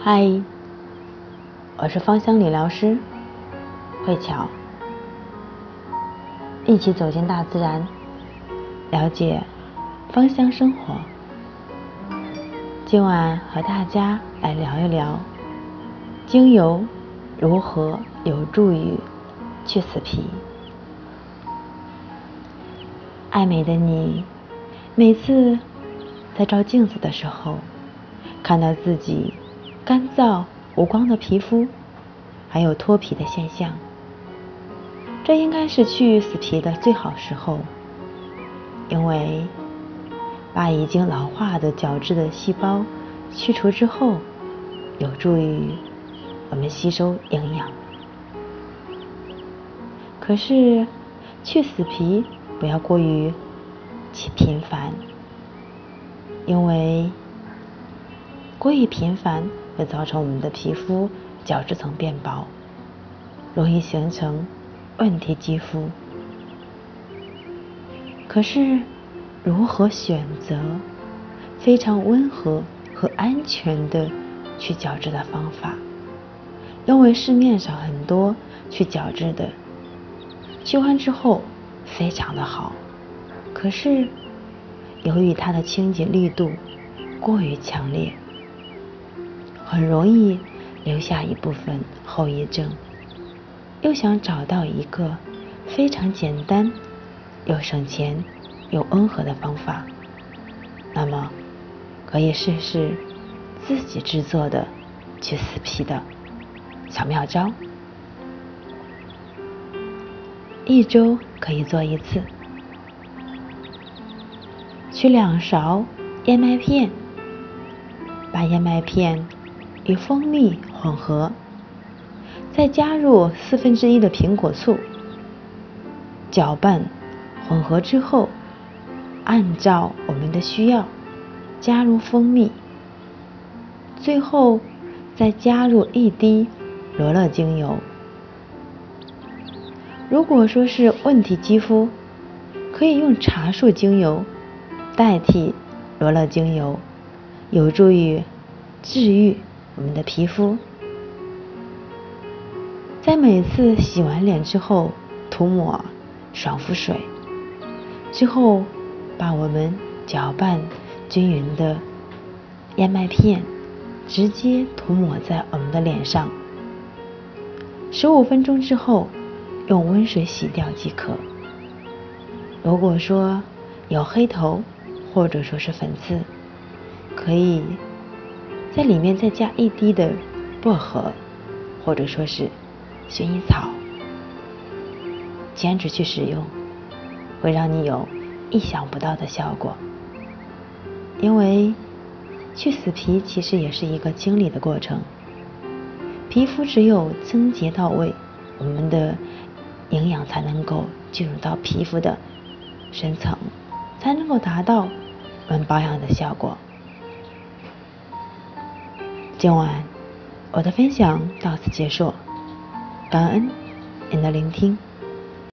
嗨，我是芳香理疗师慧巧，一起走进大自然，了解芳香生活。今晚和大家来聊一聊精油如何有助于去死皮。爱美的你，每次在照镜子的时候，看到自己。干燥无光的皮肤，还有脱皮的现象，这应该是去死皮的最好时候，因为把已经老化的角质的细胞去除之后，有助于我们吸收营养。可是去死皮不要过于频繁，因为过于频繁。会造成我们的皮肤角质层变薄，容易形成问题肌肤。可是，如何选择非常温和和安全的去角质的方法？因为市面上很多去角质的，去完之后非常的好，可是由于它的清洁力度过于强烈。很容易留下一部分后遗症，又想找到一个非常简单又省钱又温和的方法，那么可以试试自己制作的去死皮的小妙招。一周可以做一次，取两勺燕麦片，把燕麦片。与蜂蜜混合，再加入四分之一的苹果醋，搅拌混合之后，按照我们的需要加入蜂蜜，最后再加入一滴罗勒精油。如果说是问题肌肤，可以用茶树精油代替罗勒精油，有助于治愈。我们的皮肤在每次洗完脸之后涂抹爽肤水，之后把我们搅拌均匀的燕麦片直接涂抹在我们的脸上，十五分钟之后用温水洗掉即可。如果说有黑头或者说是粉刺，可以。在里面再加一滴的薄荷，或者说是薰衣草，坚持去使用，会让你有意想不到的效果。因为去死皮其实也是一个清理的过程，皮肤只有清洁到位，我们的营养才能够进入到皮肤的深层，才能够达到我们保养的效果。今晚我的分享到此结束，感恩您的聆听。